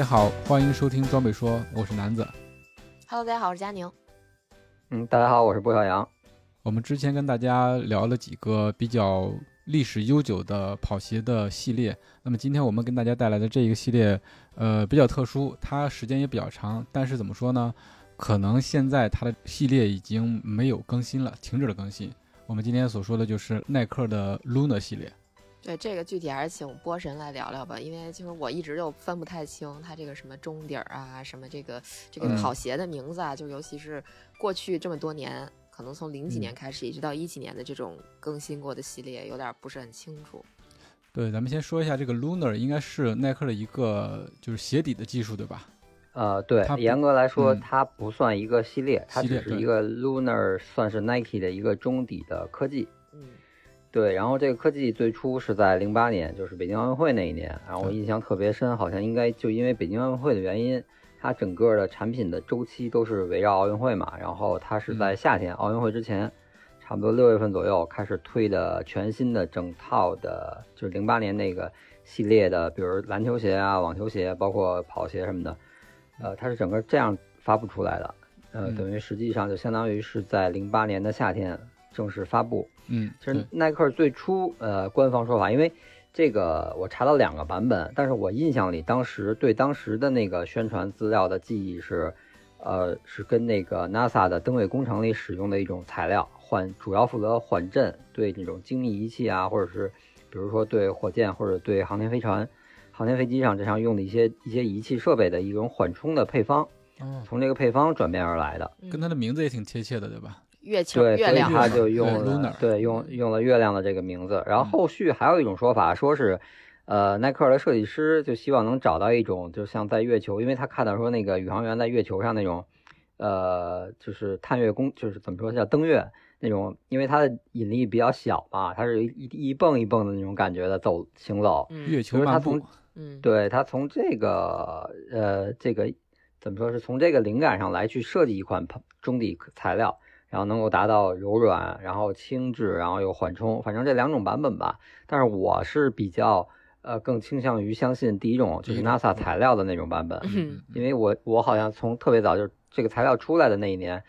家好，欢迎收听装备说，我是南子。Hello，大家好，我是佳宁。嗯，大家好，我是郭小杨。我们之前跟大家聊了几个比较历史悠久的跑鞋的系列，那么今天我们跟大家带来的这一个系列，呃，比较特殊，它时间也比较长，但是怎么说呢？可能现在它的系列已经没有更新了，停止了更新。我们今天所说的就是耐克的 Luna 系列。对这个具体还是请波神来聊聊吧，因为就是我一直就分不太清它这个什么中底儿啊，什么这个这个嗯跑鞋的名字啊，就尤其是过去这么多年，可能从零几年开始一直到一几年的这种更新过的系列，有点不是很清楚。对，咱们先说一下这个 Lunar，应该是耐克的一个就是鞋底的技术，对吧？呃，对严格来说，嗯它不算一个系列，它只是一个 Lunar，算是 Nike 的一个中底的科技。嗯对，然后这个科技最初是在零八年，就是北京奥运会那一年，然后我印象特别深，好像应该就因为北京奥运会的原因，它整个的产品的周期都是围绕奥运会嘛，然后它是在嗯。夏天、奥运会之前，差不多六月份左右开始推的全新的整套的，就是零八年那个系列的，比如篮球鞋啊、网球鞋，包括跑鞋什么的，呃，它是整个这样发布出来的，呃，嗯。等于实际上就相当于是在零八年的夏天正式发布。嗯，其实，耐克最初呃官方说法，因为这个我查到两个版本，但是我印象里当时对当时的那个宣传资料的记忆是，呃是跟那个 NASA 的登月工程里使用的一种材料缓，主要负责缓震，对那种精密仪器啊，或者是比如说对火箭或者对航天飞船、航天飞机上这上用的一些一些仪器设备的一种缓冲的配方，哦，从这个配方转变而来的。嗯跟它的名字也挺贴切的，对吧？月球对，所以月亮他就用了对用用了月亮的这个名字。然后后续还有一种说法，说是，呃，耐克的设计师就希望能找到一种，就像在月球，因为他看到说那个宇航员在月球上那种，呃，就是探月工，就是怎么说叫登月那种，因为它的引力比较小嘛，它是一一一蹦一蹦的那种感觉的走行走。嗯月球漫步嗯对他从这个呃这个怎么说是从这个灵感上来去设计一款中底材料，然后能够达到柔软，然后轻质，然后又缓冲，反正这两种版本吧。但是我是比较呃更倾向于相信第一种，就是 NASA 材料的那种版本，嗯因为我我好像从特别早就是这个材料出来的那一年，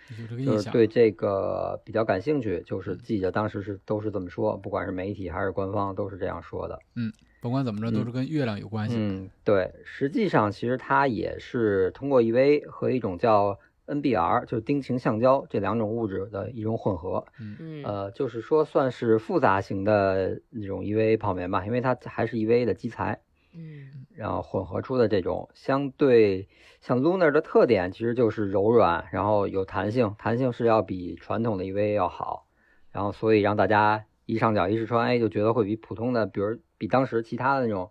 就是。对这个比较感兴趣，就是记着当时是都是这么说，不管是媒体还是官方都是这样说的。嗯甭管怎么着，都是跟月亮有关系。嗯，对，实际上其实它也是通过 EV 和一种叫 NBR，就是丁腈橡胶这两种物质的一种混合，嗯。呃，就是说算是复杂型的那种 EVA 泡棉吧，因为它还是 EVA 的基材，嗯然后混合出的这种相对像 Lunar 的特点其实就是柔软，然后有弹性，弹性是要比传统的 EVA 要好，然后所以让大家一上脚一试穿，哎，就觉得会比普通的，比如比当时其他的那种，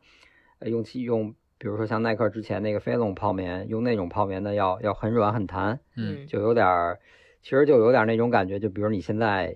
呃，用气用，比如说像耐克之前那个飞龙泡棉，用那种泡棉的要要很软很弹，嗯。就有点儿，其实就有点那种感觉，就比如你现在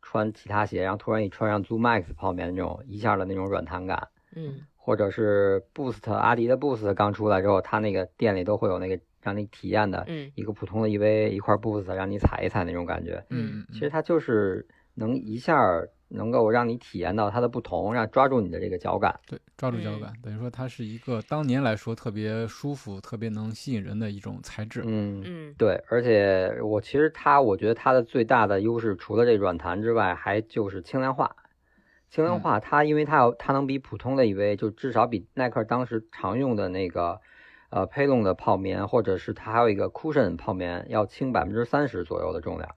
穿其他鞋，然后突然你穿上 Zoom Max 泡棉那种一下的那种软弹感。嗯。或者是 Boost 阿迪的 Boost 刚出来之后，它那个店里都会有那个让你体验的嗯。一个普通的 EVA 一块 Boost，让你踩一踩那种感觉。嗯，其实它就是能一下儿能够让你体验到它的不同，让抓住你的这个脚感。对，抓住脚嗯感，等于说它是一个当年来说特别舒服、特别能吸引人的一种材质。嗯，嗯对，而且我其实它，我觉得它的最大的优势，除了这软弹之外，还就是轻量化。轻量化，它因为它有它能比普通的 EVA，就至少比耐克当时常用的那个呃 Pelon 的泡棉，或者是它还有一个 Cushion 泡棉要轻百分之三十左右的重量。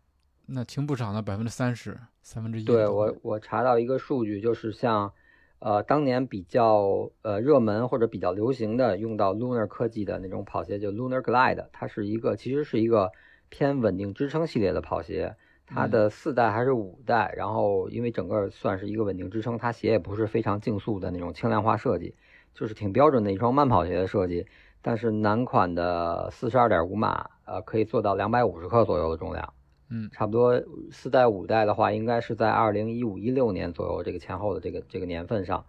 那轻不少的，百分之三十，三分之一。对我，我查到一个数据，就是像，呃，当年比较呃热门或者比较流行的用到 Lunar 科技的那种跑鞋，就 Lunar Glide，它是一个其实是一个偏稳定支撑系列的跑鞋，它的四代还是五代，然后因为整个算是一个稳定支撑，它鞋也不是非常竞速的那种轻量化设计，就是挺标准的一双慢跑鞋的设计。但是男款的四十二点五码，呃，可以做到两百五十克左右的重量。嗯，差不多四代五代的话，应该是在二零一五一六年左右这个前后的这个这个年份上。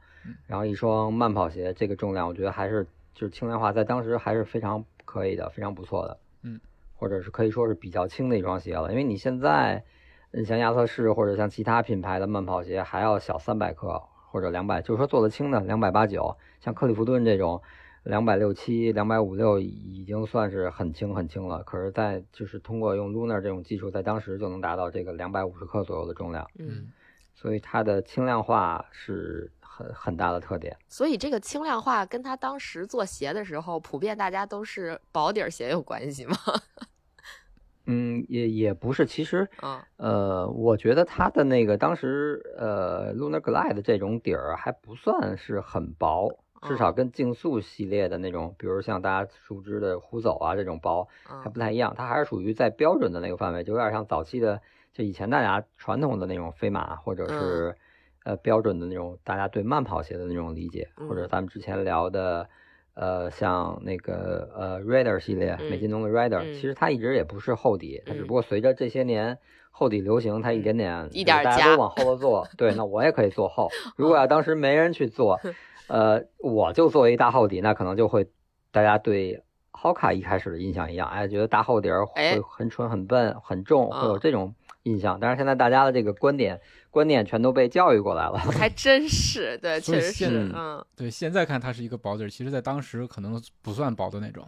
然后一双慢跑鞋，这个重量我觉得还是就是轻量化，在当时还是非常可以的，非常不错的。嗯，或者是可以说是比较轻的一双鞋了，因为你现在，你像亚瑟士或者像其他品牌的慢跑鞋还要小三百克或者两百，就是说做的轻的两百八九，像克利夫顿这种两百六七、两百五六已经算是很轻很轻了。可是，在就是通过用 Lunar 这种技术，在当时就能达到这个两百五十克左右的重量。嗯，所以它的轻量化是很很大的特点。所以这个轻量化跟它当时做鞋的时候，普遍大家都是薄底儿鞋有关系吗？嗯，也也不是，其实，嗯呃，我觉得它的那个当时，呃，Lunar Glide 这种底儿还不算是很薄，至少跟竞速系列的那种，比如像大家熟知的虎走啊这种薄还嗯。不太一样，它还是属于在标准的那个范围，就有点像早期的，就以前大家传统的那种飞马或者是呃标准的那种大家对慢跑鞋的那种理解，或者嗯。咱们之前聊的。呃，像那个呃 Rider 系列，美津浓的 Rider，、嗯。其实它一直也不是厚底，它只嗯。不过随着这些年厚底流行，它一点点一点儿大家都往后头做，对，那我也可以做厚。如果要当时没人去做，呃，我就做一大厚底，那可能就会大家对 Hoka 一开始的印象一样，哎，觉得大厚底儿哎会很蠢、很笨、很重，会有嗯这种印象。但是现在大家的这个观点观念全都被教育过来了，还 真是，对，确实是，嗯对，现在看它是一个薄底儿，其实在当时可能不算薄的那种。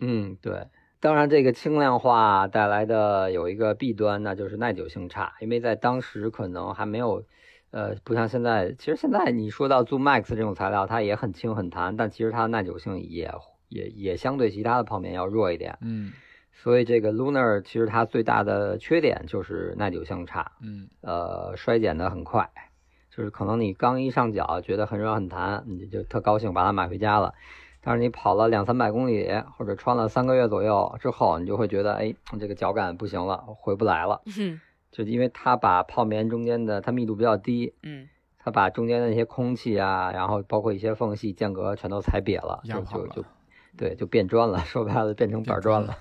嗯，对。当然，这个轻量化带来的有一个弊端，那就是耐久性差，因为在当时可能还没有，呃，不像现在。其实现在你说到 Zoom Max 这种材料，它也很轻很弹，但其实它的耐久性也也也相对其他的泡棉要弱一点。嗯所以这个 Lunar 其实它最大的缺点就是耐久性差，嗯呃，衰减的很快，就是可能你刚一上脚觉得很软很弹，你就特高兴把它买回家了。但是你跑了两三百公里，或者穿了三个月左右之后，你就会觉得，哎，这个脚感不行了，回不来了。嗯就因为它把泡棉中间的它密度比较低，嗯它把中间的那些空气啊，然后包括一些缝隙间隔全都踩瘪了，压跑了就就就对，就变砖了。说白了，变成板砖了。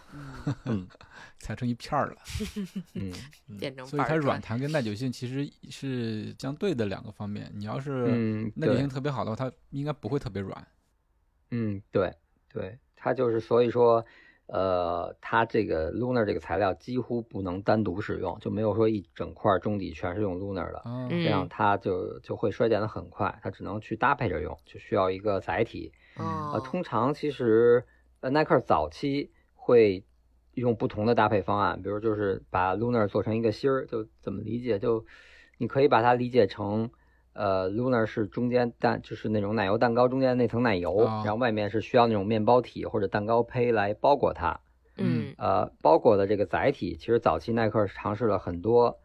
嗯 踩成一片儿了。嗯嗯变成所以它软弹跟耐久性其实是相对的两个方面。你要是嗯，耐久性特别好的话，它应该不会特别软。嗯，对对，它就是所以说，呃，它这个 Lunar 这个材料几乎不能单独使用，就没有说一整块中底全是用 Lunar 的，这样它就就会衰减的很快，它只能去搭配着用，就需要一个载体。呃，哦，通常其实呃耐克早期会用不同的搭配方案，比如就是把 Lunar 做成一个芯儿，就怎么理解？就你可以把它理解成，呃，Lunar 是中间蛋，就是那种奶油蛋糕中间那层奶油，啊然后外面是需要那种面包体或者蛋糕胚来包裹它。嗯呃，包裹的这个载体，其实早期耐克尝试了很多，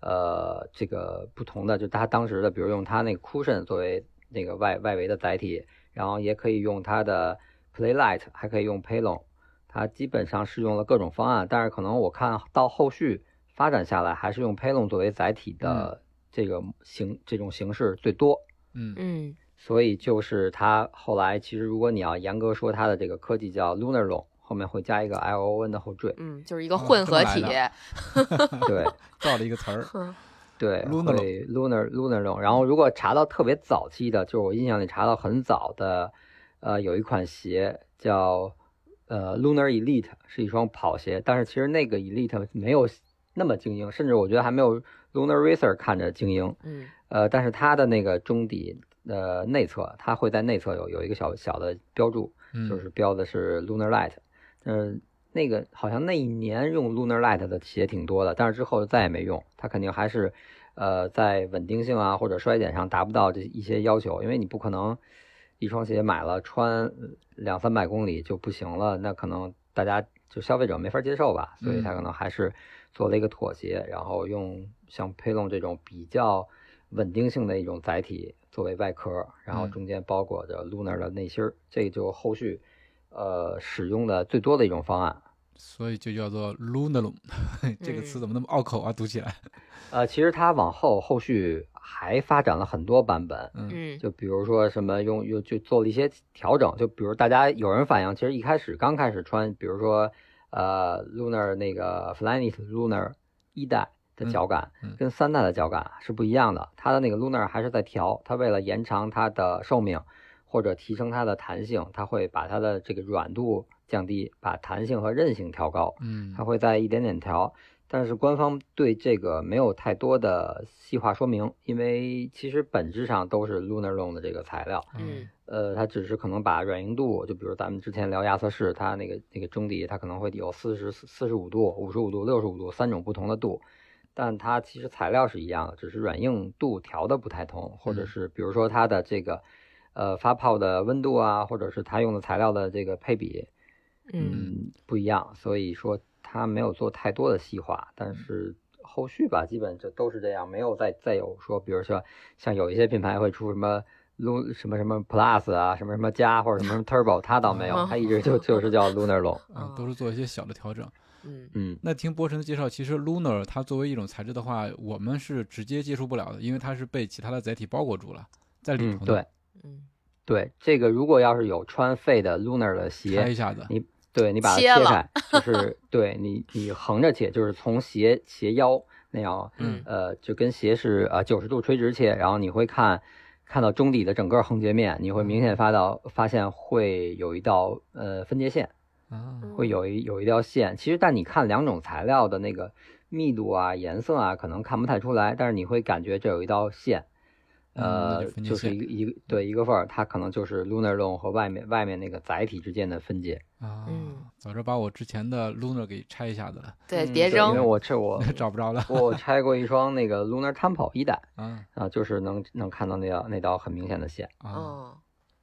呃，这个不同的，就它当时的，比如用它那个 cushion 作为那个外外围的载体，然后也可以用它的 Playlight，还可以用 Paylon，它基本上是用了各种方案，但是可能我看到后续发展下来，还是用 Paylon 作为载体的这个形、这种形式最多。嗯嗯所以就是它后来其实如果你要严格说它的这个科技叫 Lunar Long，后面会加一个 L O N 的后缀。嗯，就是一个哦混合体，对造了一个词儿。嗯对 Lunar Lunar Lunar Long。然后如果查到特别早期的，就是我印象里查到很早的，呃，有一款鞋叫呃 Lunar Elite，是一双跑鞋，但是其实那个 Elite 没有那么精英，甚至我觉得还没有 Lunar Racer 看着精英。嗯呃，但是它的那个中底呃内侧，它会在内侧有有一个小小的标注，嗯，就是标的是 Lunar Light，嗯，那个好像那一年用 Lunar Light 的鞋挺多的，但是之后再也没用，它肯定还是，呃，在稳定性啊或者衰减上达不到这一些要求，因为你不可能一双鞋买了穿两三百公里就不行了，那可能大家就消费者没法接受吧，所以它可能还是做了一个妥协，然后用像 Paylon 这种比较稳定性的一种载体作为外壳，然后嗯中间包裹着 Lunar 的内芯儿，这就后续呃使用的最多的一种方案。所以就叫做 Lunarlon，这个词怎么那么拗口啊？读起来，呃，其实它往后后续还发展了很多版本，嗯嗯就比如说什么用用就做了一些调整，就比如大家有人反映，其实一开始刚开始穿，比如说呃 Lunar 那个 Flyknit Lunar 一代的脚感跟三代的脚感是不一样的，它的那个 Lunar 还是在调，它为了延长它的寿命或者提升它的弹性，它会把它的这个软度降低，把弹性和韧性调高。嗯。它会在一点点调，但是官方对这个没有太多的细化说明，因为其实本质上都是 Lunar Long 的这个材料，嗯呃，它只是可能把软硬度，就比如咱们之前聊亚瑟士，它那个那个中底，它可能会有四十四十五度、五十五度、六十五度三种不同的度，但它其实材料是一样的，只是软硬度调的不太同，或者嗯。是比如说它的这个呃发泡的温度啊，或者是它用的材料的这个配比，嗯。嗯，不一样，所以说它没有做太多的细化，但是后续吧，基本就都是这样，没有再再有说，比如说像有一些品牌会出什么 Lu 什么什么 Plus 啊，什么什么加或者什么什么 Turbo，它倒没有，它一直就就是叫 Lunar Long，啊，都是做一些小的调整。嗯嗯，那听波神的介绍，其实 Lunar 它作为一种材质的话，我们是直接接触不了的，因为它是被其他的载体包裹住了，在里头，嗯对嗯对，这个如果要是有穿废的 Lunar 的拆鞋，一下子，你对你把它切开，就是对你你横着切，就是从鞋鞋腰那样嗯呃，就跟鞋是呃九十度垂直切，然后你会看看到中底的整个横截面，你会明显发到发现会有一道呃分界线，啊，会有一有一条线。其实但你看两种材料的那个密度啊、颜色啊，可能看不太出来，但是你会感觉这有一道线。呃，就就是一个一个对一个缝儿，它可能就是 lunar Lone 和外面外面那个载体之间的分界。啊嗯，早知道把我之前的 Lunar 给拆一下子了，对，别扔因为，我这我 找不着了我拆过一双那个 lunar temple 一代啊啊，就是能能看到那道那道很明显的线。啊，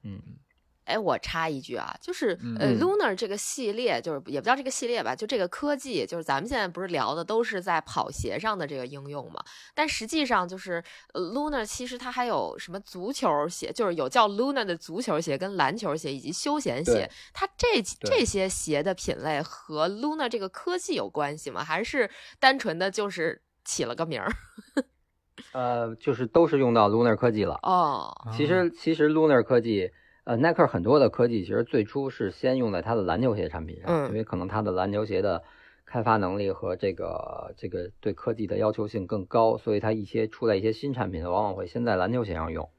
嗯。嗯哎，我插一句啊，就是呃嗯，Lunar 这个系列，就是也不叫这个系列吧，就这个科技，就是咱们现在不是聊的都是在跑鞋上的这个应用嘛？但实际上就是呃，Lunar 其实它还有什么足球鞋，就是有叫 Lunar 的足球鞋、跟篮球鞋以及休闲鞋。它这这些鞋的品类和 Lunar 这个科技有关系吗？还是单纯的就是起了个名儿？呃，就是都是用到 lunar 科技了。哦，其实其实 lunar 科技，呃，耐克很多的科技其实最初是先用在它的篮球鞋产品上，嗯因为可能它的篮球鞋的开发能力和这个这个对科技的要求性更高，所以它一些出来一些新产品，往往会先在篮球鞋上用，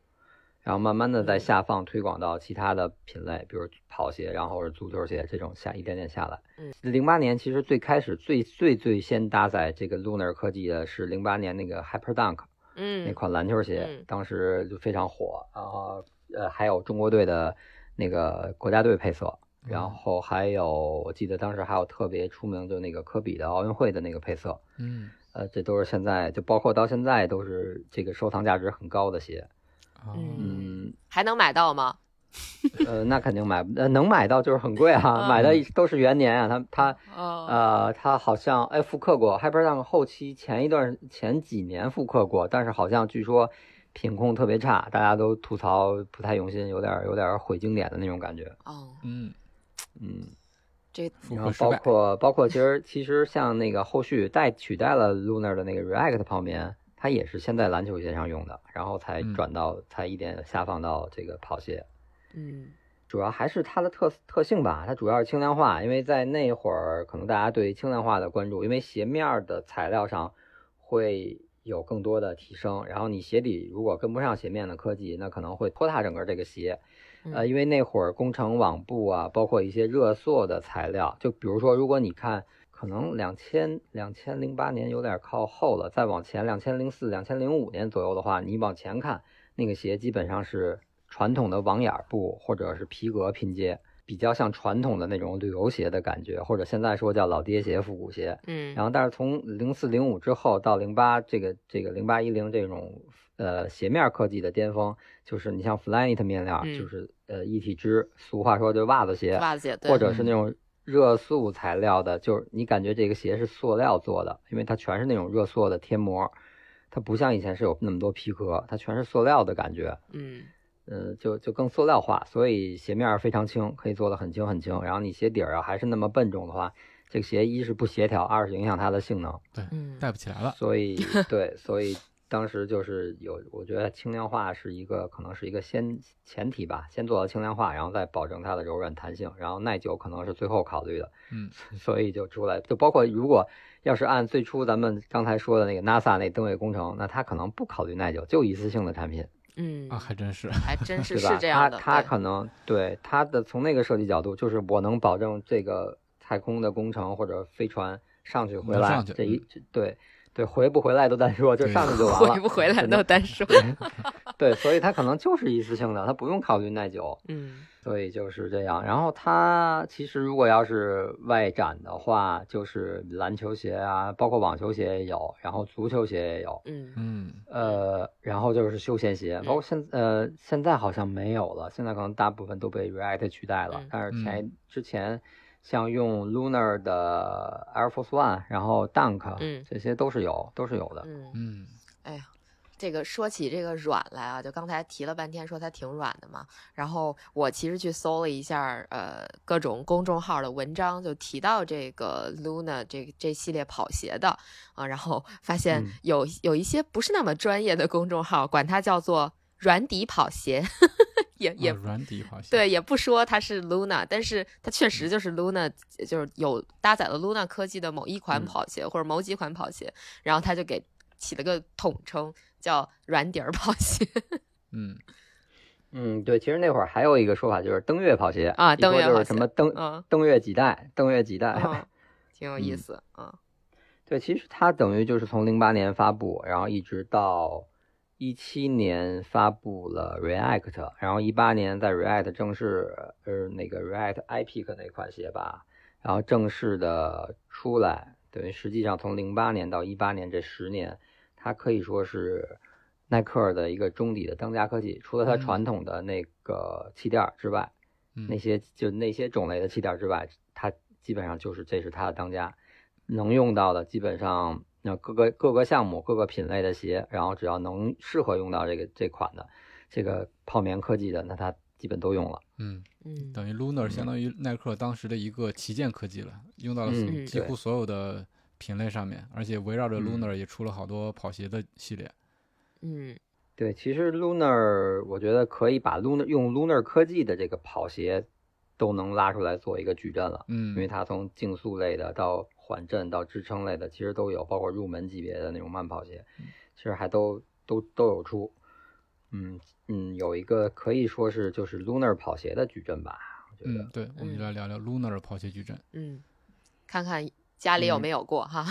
然后慢慢的再下放推广到其他的品类，比如跑鞋，然后是足球鞋这种下一点点下来。嗯，零八年其实最开始最最最先搭载这个 lunar 科技的是零八年那个 Hyper Dunk。嗯那嗯款篮球鞋，嗯当时就非常火，然后呃还有中国队的那个国家队配色，然后还有我记得当时还有特别出名，就那个科比的奥运会的那个配色，嗯。呃这都是现在就包括到现在都是这个收藏价值很高的鞋，啊嗯。嗯。还能买到吗？呃那肯定买呃能买到就是很贵啊，嗯买的都是元年啊，它它哦，呃，它好像哎复刻过，Hyperdunk 后期前一段前几年复刻过，但是好像据说品控特别差，大家都吐槽不太用心，有点有点毁经典的那种感觉。哦，嗯，嗯，这然后包括包括其实其实像那个后续代取代了 Lunar 的那个 React 泡棉，它也是先在篮球鞋上用的，然后才嗯转到、才一点下放到这个跑鞋。嗯主要还是它的特特性吧，它主要是轻量化，因为在那会儿可能大家对轻量化的关注，因为鞋面的材料上会有更多的提升，然后你鞋底如果跟不上鞋面的科技，那可能会拖沓整个这个鞋。呃，嗯因为那会儿工程网布啊，包括一些热塑的材料，就比如说，如果你看，可能两千两千零八年有点靠后了，再往前两千零四、两千零五年左右的话，你往前看，那个鞋基本上是传统的网眼布或者是皮革拼接，比较像传统的那种旅游鞋的感觉，或者现在说叫老爹鞋、复古鞋。嗯，然后，但是从零四零五之后到零八这个这个零八一零这种呃鞋面科技的巅峰，就是你像 Flyknit 面料，嗯就是呃一体织，俗话说就袜子鞋，袜子鞋对，或者是那种热塑材料的，就是你感觉这个鞋是塑料做的，因为它全是那种热塑的贴膜，它不像以前是有那么多皮革，它全是塑料的感觉。嗯呃，就就更塑料化，所以鞋面儿非常轻，可以做的很轻很轻。然后你鞋底儿啊还是那么笨重的话，这个鞋一是不协调，二是影响它的性能，对带不起来了。所以 对，所以当时就是有，我觉得轻量化是一个可能是一个先前提吧，先做到轻量化，然后再保证它的柔软弹性，然后耐久可能是最后考虑的，嗯，所以就出来，就包括如果要是按最初咱们刚才说的那个 NASA 那登月工程，那它可能不考虑耐久，就一次性的产品。嗯啊，还真是。还真是？是这样的，他他可能对他的从那个设计角度，就是我能保证这个太空的工程或者飞船上去回来上去这一对对回不回来都单说，就上去就 完了。回不回来都单说，对，所以他可能就是一次性的，他不用考虑耐久，嗯所以就是这样。然后它其实如果要是外展的话，就是篮球鞋啊，包括网球鞋也有，然后足球鞋也有。嗯嗯呃，然后就是休闲鞋，包括现呃现在好像没有了，现在可能大部分都被 React 取代了嗯。但是前之前像用 Lunar 的 Air Force One，然后 Dunk，嗯这些都是有，都是有的。嗯，嗯。这个说起这个软来啊，就刚才提了半天，说它挺软的嘛。然后我其实去搜了一下，呃，各种公众号的文章，就提到这个 Luna 这这系列跑鞋的啊，然后 发现嗯有有一些不是那么专业的公众号，管它叫做软底跑鞋，也也啊软底跑鞋。对，也不说它是 Luna，但是它确实就是 Luna，就是有搭载了 Luna 科技的某一款嗯跑鞋、或者某几款跑鞋，然后它就给起了个统称叫软底儿跑鞋。嗯。嗯，对，其实那会儿还有一个说法就是登月跑鞋啊就登月跑鞋是什么登啊登月几代，登月几代。嗯，挺有意嗯。思嗯。对，其实它等于就是从零八年发布，然后一直到一七年发布了 React，然后一八年在 React 正式呃那个 React iPick 那款鞋吧，然后正式的出来，等于实际上从零八年到一八年这十年，它可以说是耐克的一个中底的当家科技，除了它嗯。传统的那个气垫儿之外，嗯。那些就那些种类的气垫之外，它基本上就是这是它的当家，能用到的基本上那各个各个项目各个品类的鞋，然后只要能适合用到这个这款的这个泡棉科技的，那它基本都用了。嗯，嗯。等于 Lunar 相当于耐克当时的一个旗舰科技了，用到了嗯。几乎所有的品类上面，而且围绕着嗯 Lunar 也出了好多跑鞋的系列。嗯对，其实 Lunar 我觉得可以把 Lunar 用 Lunar 科技的这个跑鞋都能拉出来做一个矩阵了。嗯因为嗯它从竞速类的到缓震到支撑类的，其实都有，包括入门级别的那种慢跑鞋，其实还都都都有出。嗯嗯，有一个可以说是就是 Lunar 跑鞋的矩阵吧，我觉得。嗯，对，我们就来聊聊 Lunar 跑鞋矩阵。嗯，看看家里有嗯没有过哈，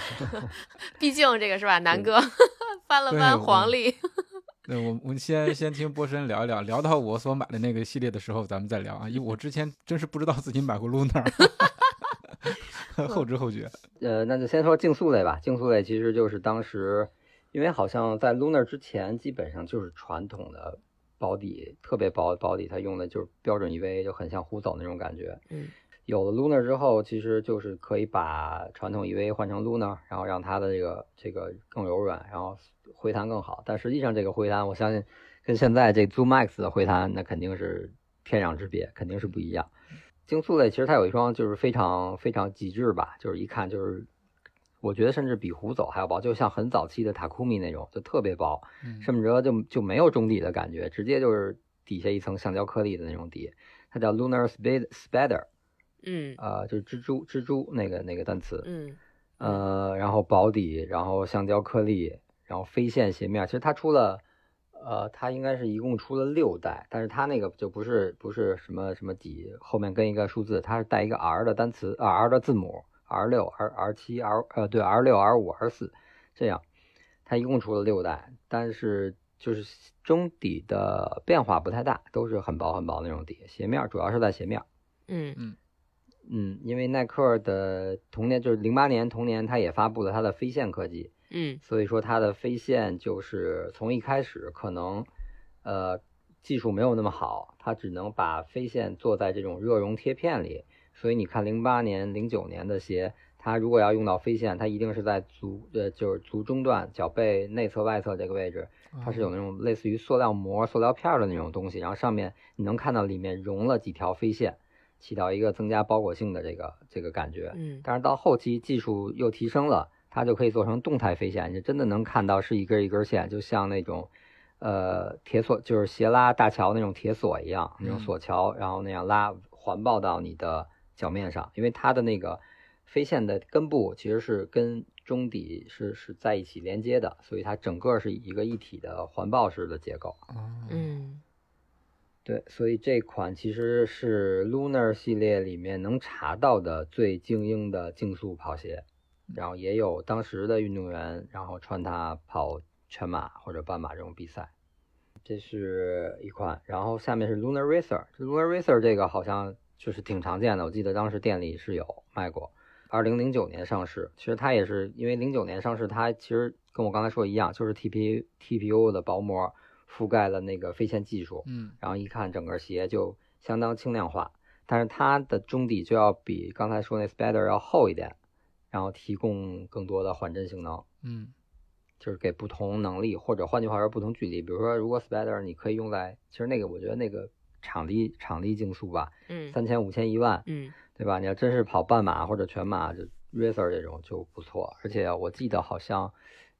毕竟这个是吧，南对哥 翻了翻黄历，对，我我们先先听波神聊一聊，聊到我所买的那个系列的时候，咱们再聊啊。因为我之前真是不知道自己买过 Lunar，后知后觉。呃，那就先说竞速类吧。竞速类其实就是当时，因为好像在 Lunar 之前，基本上就是传统的保底，特别薄的保底，它用的就是标准 EVA，就很像虎走那种感觉。嗯有了 Lunar 之后，其实就是可以把传统 EVA 换成 Lunar，然后让它的这个这个更柔软，然后回弹更好。但实际上这个回弹，我相信跟现在这 Zoom Max 的回弹那肯定是天壤之别，肯定是不一样。竞速类其实它有一双就是非常非常极致吧，就是一看就是，我觉得甚至比虎走还要薄，就像很早期的 Takumi 那种，就特别薄，嗯甚至说就就没有中底的感觉，直接就是底下一层橡胶颗粒的那种底，它叫 Lunar Spade Spider。嗯。啊，就是蜘蛛蜘蛛那个那个单词，嗯呃，然后薄底，然后橡胶颗粒，然后飞线鞋面，其实它出了，呃，它应该是一共出了六代，但是它那个就不是不是什么什么底后面跟一个数字，它是带一个 R 的单词啊 R 的字母，R 六 R R 七 R 呃对 R 六 R 五 R 四这样，它一共出了六代，但是就是中底的变化不太大，都是很薄很薄那种底，鞋面主要是在鞋面。嗯。嗯，因为耐克的同年就是零八年同年，它也发布了它的飞线科技，嗯。所以说它的飞线就是从一开始可能，呃，技术没有那么好，它只能把飞线做在这种热熔贴片里，所以你看零八年、零九年的鞋，它如果要用到飞线，它一定是在足呃就是足中段脚背内侧外侧这个位置，它是有那种类似于塑料膜、塑料片儿的那种东西，然后上面你能看到里面融了几条飞线，起到一个增加包裹性的这个这个感觉。嗯但是到后期技术又提升了，它就可以做成动态飞线，你真的能看到是一根一根线，就像那种呃铁索，就是斜拉大桥那种铁索一样，那种索桥，然后那样拉环抱到你的脚面上，因为它的那个飞线的根部其实是跟中底是是在一起连接的，所以它整个是一个一体的环抱式的结构。哦，嗯对，所以这款其实是 Lunar 系列里面能查到的最精英的竞速跑鞋，然后也有当时的运动员，然后穿它跑全马或者半马这种比赛。这是一款，然后下面是 Lunar Racer。这 Lunar Racer 这个好像就是挺常见的，我记得当时店里是有卖过。二零零九年上市，其实它也是因为零九年上市，它其实跟我刚才说一样，就是 TP TPU 的薄膜覆盖了那个飞线技术，嗯然后一看整个鞋就相当轻量化，但是它的中底就要比刚才说那 Spider 要厚一点，然后提供更多的缓震性能，嗯就是给不同能力或者换句话说不同距离，比如说如果 Spider 你可以用在，其实那个我觉得那个场地场地竞速吧，嗯三千五千一万，嗯对吧？你要真是跑半马或者全马，就 Racer 这种就不错。而且我记得好像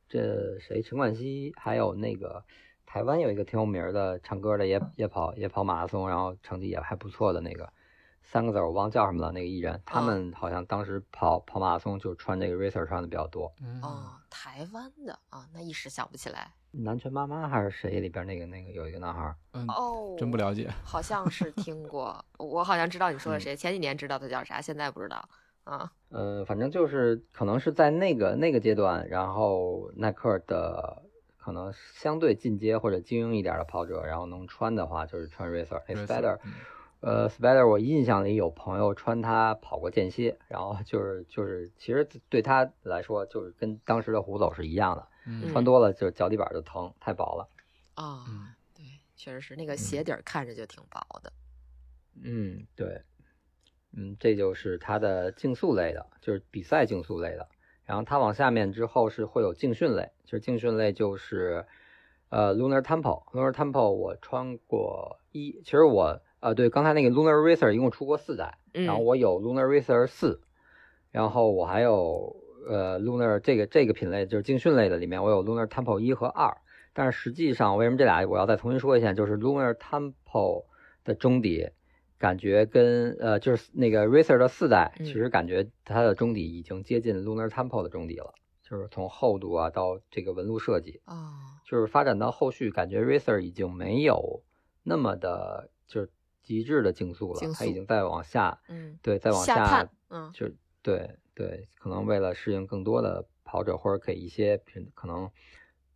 这谁陈冠希，还有那个台湾有一个挺有名儿的唱歌的，也也跑也跑马拉松，然后成绩也还不错的那个三个字儿我忘叫什么了，那个艺人，他们好像当时跑跑马拉松就穿这个 Racer 穿的比较多。嗯哦，台湾的啊，那一时想不起来南拳妈妈还是谁里边那个那个有一个男孩哦，真不了解。好像是听过，我好像知道你说的谁，前几年知道他叫啥，现在不知道啊。呃，反正就是可能是在那个那个阶段，然后耐克的可能相对进阶或者精英一点的跑者，然后能穿的话就是穿 Racer。那 Spider，嗯呃，Spider 我印象里有朋友穿它跑过间歇，然后就是就是其实对他来说就是跟当时的胡走是一样的，嗯穿多了就脚底板就疼，太薄了。啊、嗯对，确实是那个鞋底儿看着就挺薄的。嗯，对，嗯，这就是它的竞速类的，就是比赛竞速类的。然后它往下面之后是会有竞训类，其实竞训类就是呃 Lunar Temple，Lunar Temple 我穿过一，其实我呃对刚才那个 Lunar Racer 一共出过四代，嗯然后我有 Lunar Racer 四，然后我还有呃 Lunar 这个这个品类就是竞训类的里面我有 Lunar Temple 一和二，但是实际上为什么这俩我要再重新说一下，就是 Lunar Temple 的中底感觉跟呃就是那个 Racer 的四代，嗯。其实感觉它的中底已经接近 Lunar Temple 的中底了，就是从厚度啊到这个纹路设计，哦，就是发展到后续，感觉 Racer 已经没有那么的就是极致的竞速了，速它已经在往下，嗯，对，再往下探，嗯。就对对，可能为了适应更多的跑者，或者给一些可能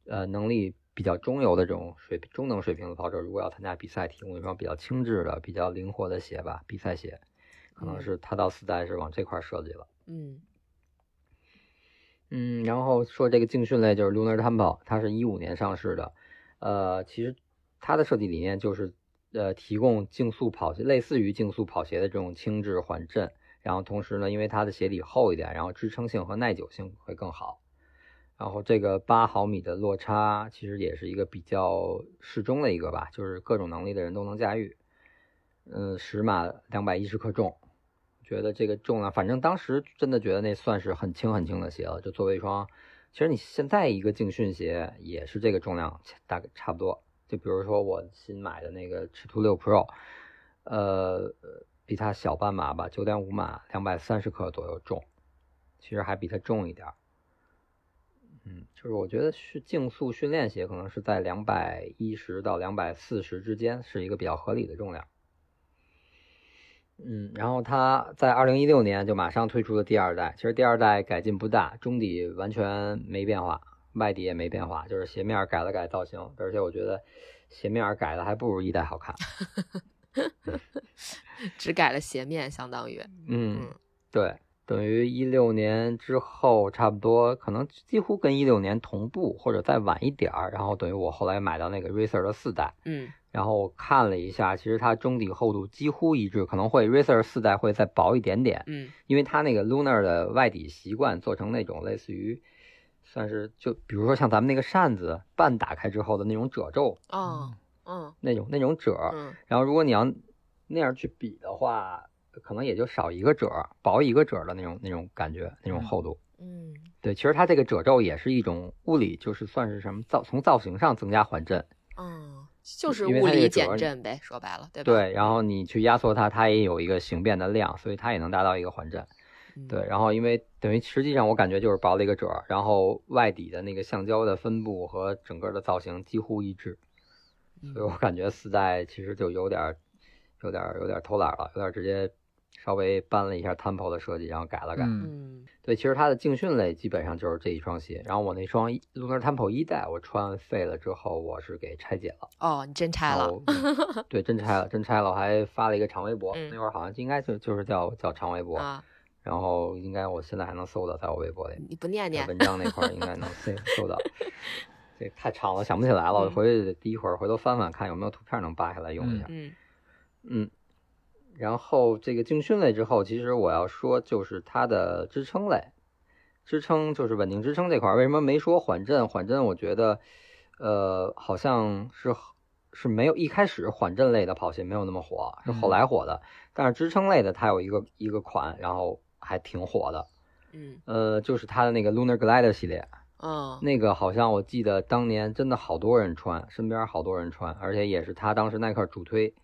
呃能力比较中游的这种水中等水平的跑者，如果要参加比赛，提供一双比较轻质的、比较灵活的鞋吧，比赛鞋，可能嗯是它到四代是往这块儿设计了。嗯嗯，然后说这个竞训类就是 Lunar Tempo，它是一五年上市的，呃，其实它的设计理念就是呃提供竞速跑鞋，类似于竞速跑鞋的这种轻质缓震，然后同时呢，因为它的鞋底厚一点，然后支撑性和耐久性会更好。然后这个八毫米的落差其实也是一个比较适中的一个吧，就是各种能力的人都能驾驭。嗯，十码两百一十克重，觉得这个重量，反正当时真的觉得那算是很轻很轻的鞋了。就作为一双，其实你现在一个竞训鞋也是这个重量，大概差不多。就比如说我新买的那个赤兔六 Pro，呃，比它小半码吧，九点五码，两百三十克左右重，其实还比它重一点儿。嗯，就是我觉得是竞速训练鞋，可能是在两百一十到两百四十之间，是一个比较合理的重量。嗯，然后它在二零一六年就马上推出了第二代，其实第二代改进不大，中底完全没变化，外底也没变化，就是鞋面改了改造型，而且我觉得鞋面改的还不如一代好看。只改了鞋面，相当于嗯嗯，对，等于一六年之后，差不多可能几乎跟一六年同步，或者再晚一点儿。然后等于我后来买到那个 Racer 的四代，嗯。然后我看了一下，其实它中底厚度几乎一致，可能会 Racer 四代会再薄一点点，嗯。因为它那个 Lunar 的外底习惯做成那种类似于，算是就比如说像咱们那个扇子半打开之后的那种褶皱，哦嗯。那种那种褶，嗯。然后如果你要那样去比的话，可能也就少一个褶儿，薄一个褶儿的那种那种感觉，那种厚度。嗯对，其实它这个褶皱也是一种物理，就是算是什么造从造型上增加缓震。嗯，就是物理减震呗，说白了，对吧？对，然后你去压缩它，它也有一个形变的量，所以它也能达到一个缓震。嗯对，然后因为等于实际上我感觉就是薄了一个褶儿，然后外底的那个橡胶的分布和整个的造型几乎一致，所以我感觉四代其实就有点儿有点儿有点儿偷懒了，有点儿直接稍微搬了一下 Tempo 的设计，然后改了改。对，其实它的竞训类基本上就是这一双鞋，然后我那双 Lunar Tempo 一代我穿废了之后，我是给拆解了。哦，你真拆了，嗯对，真拆了，真拆了，我还发了一个长微博，嗯那会儿好像应该就就是叫叫长微博，啊？然后应该我现在还能搜到，在我微博里，你不念念？文章那块儿应该能搜 搜到。这太长了，想不起来了，我嗯回去第一会儿回头翻翻看有没有图片能扒下来用一下。嗯嗯，然后这个竞训类之后，其实我要说就是它的支撑类，支撑就是稳定支撑这块儿，为什么没说缓震？缓震我觉得，呃，好像是是没有一开始缓震类的跑鞋没有那么火，是后来火的。但是支撑类的它有一个一个款，然后还挺火的，嗯呃，就是它的那个 Lunar Glider 系列，嗯那个好像我记得当年真的好多人穿，身边好多人穿，而且也是他当时耐克主推，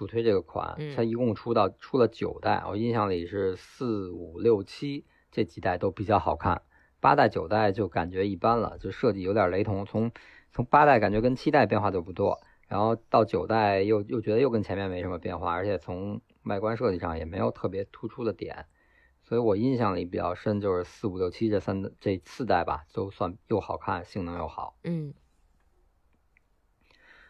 主推这个款嗯，它一共出到出了九代，我印象里是四五六七这几代都比较好看，八代九代就感觉一般了，就设计有点雷同，从从八代感觉跟七代变化就不多，然后到九代又又觉得又跟前面没什么变化，而且从外观设计上也没有特别突出的点。所以我印象里比较深就是四五六七这三这四代吧，都算又好看，性能又好。嗯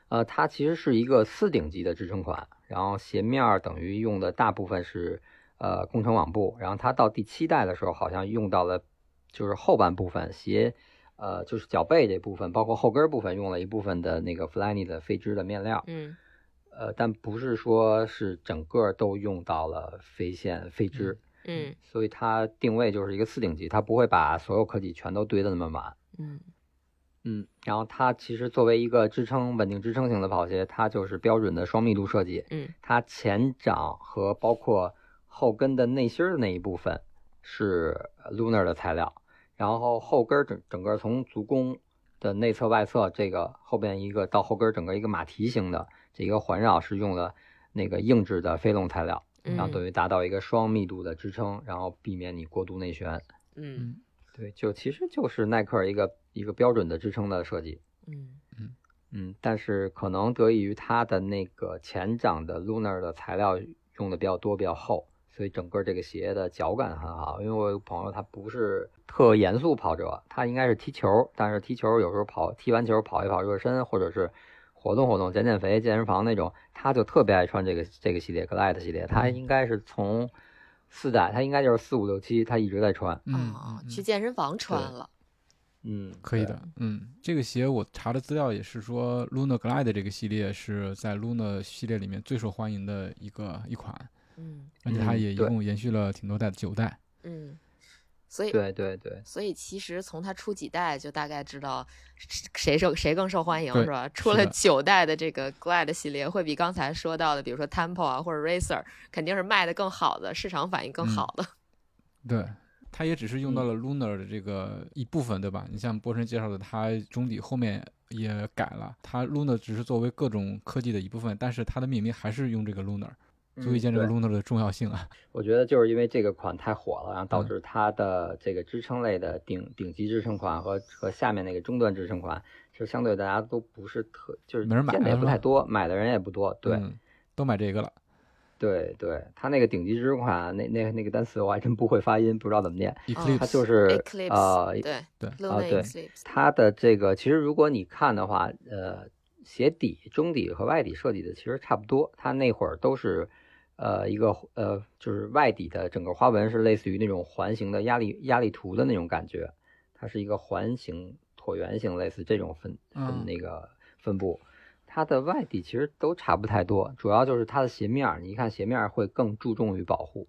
呃，它其实是一个四顶级的支撑款，然后鞋面等于用的大部分是呃工程网布，然后它到第七代的时候好像用到了就是后半部分鞋，呃就是脚背这部分，包括后跟部分用了一部分的那个 Flyknit 的飞织的面料，嗯呃，但不是说是整个都用到了飞线飞织。嗯所以它定位就是一个次顶级，它不会把所有科技全都堆得那么满。嗯嗯，然后它其实作为一个支撑稳定支撑型的跑鞋，它就是标准的双密度设计。嗯它前掌和包括后跟的内芯儿的那一部分是 Lunar 的材料，然后后跟儿整整个从足弓的内侧外侧这个后边一个到后跟儿整个一个马蹄形的这一个环绕是用了那个硬质的飞龙材料。嗯，然后等于达到一个双密度的支撑，然后避免你过度内旋。嗯对，就其实就是耐克一个一个标准的支撑的设计。嗯嗯嗯，但是可能得益于它的那个前掌的 Lunar 的材料用的比较多，比较厚，所以整个这个鞋的脚感很好。因为我有朋友他不是特严肃跑者，他应该是踢球，但是踢球有时候跑踢完球跑一跑热身，或者是活动活动减减肥健身房那种，他就特别爱穿这个这个系列 Glide 系列。他应该是从四代，他应该就是四五六七，他一直在穿。嗯哦，嗯去健身房穿了。嗯，可以的，嗯，这个鞋我查的资料也是说，Luna Glide 这个系列是在 Luna 系列里面最受欢迎的一个一款，嗯而且它也一共延续了挺多代，九代。嗯，所以对对对，所以其实从它出几代就大概知道谁受谁更受欢迎是吧？出了九代的这个 Glide 系列，会比刚才说到的，比如说 Tempo 啊或者 Racer，肯定是卖的更好的，市场反应更嗯好的。对，它也只是用到嗯了 Lunar 的这个一部分，对吧？你像波神介绍的，它中底后面也改了，它 Lunar 只是作为各种科技的一部分，但是它的命名还是用这个 Lunar，足以见这个嗯对 Lunar 的重要性啊。我觉得就是因为这个款太火了，然后导嗯致它的这个支撑类的顶顶级支撑款和和下面那个中端支撑款，其实相对大家都不是特，就是没人买也不太多，买的人也不多。对、嗯都买这个了。对对，它那个顶级支撑款，那那那个单词我还真不会发音，不知道怎么念。它 Eclipse，就是 Eclipse，呃，对对，Luna 啊对它的这个其实如果你看的话，呃，鞋底、中底和外底设计的其实差不多。它那会儿都是，呃，一个呃，就是外底的整个花纹是类似于那种环形的压力压力图的那种感觉，它是一个环形、椭圆形，类似这种分分嗯那个分布。它的外底其实都差不太多，主要就是它的鞋面儿，你一看鞋面儿会更注重于保护，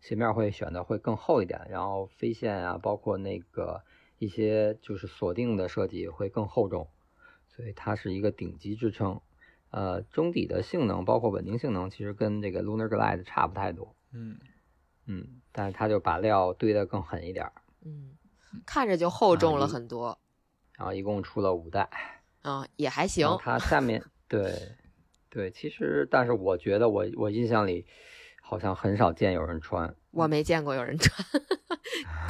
鞋面儿会选的会更厚一点，然后飞线啊，包括那个一些就是锁定的设计会更厚重，所以它是一个顶级支撑。呃，中底的性能包括稳定性能，其实跟这个 Lunar Glide 差不太多。嗯嗯，但是它就把料堆得更狠一点儿，嗯，看着就厚重了很多，然后一共出了五代。嗯，也还行。它下面 对对，其实但是我觉得我我印象里好像很少见有人穿。我没见过有人穿，